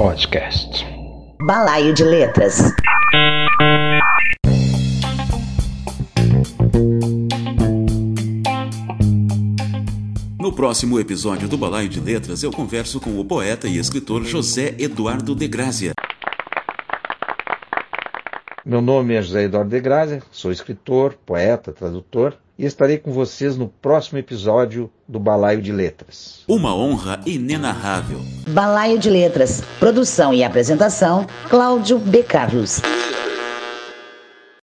Podcast. Balaio de Letras. No próximo episódio do Balaio de Letras, eu converso com o poeta e escritor José Eduardo de Grazia. Meu nome é José Eduardo de Grazia, sou escritor, poeta, tradutor e estarei com vocês no próximo episódio do Balaio de Letras. Uma honra inenarrável. Balaio de Letras. Produção e apresentação: Cláudio B. Carlos.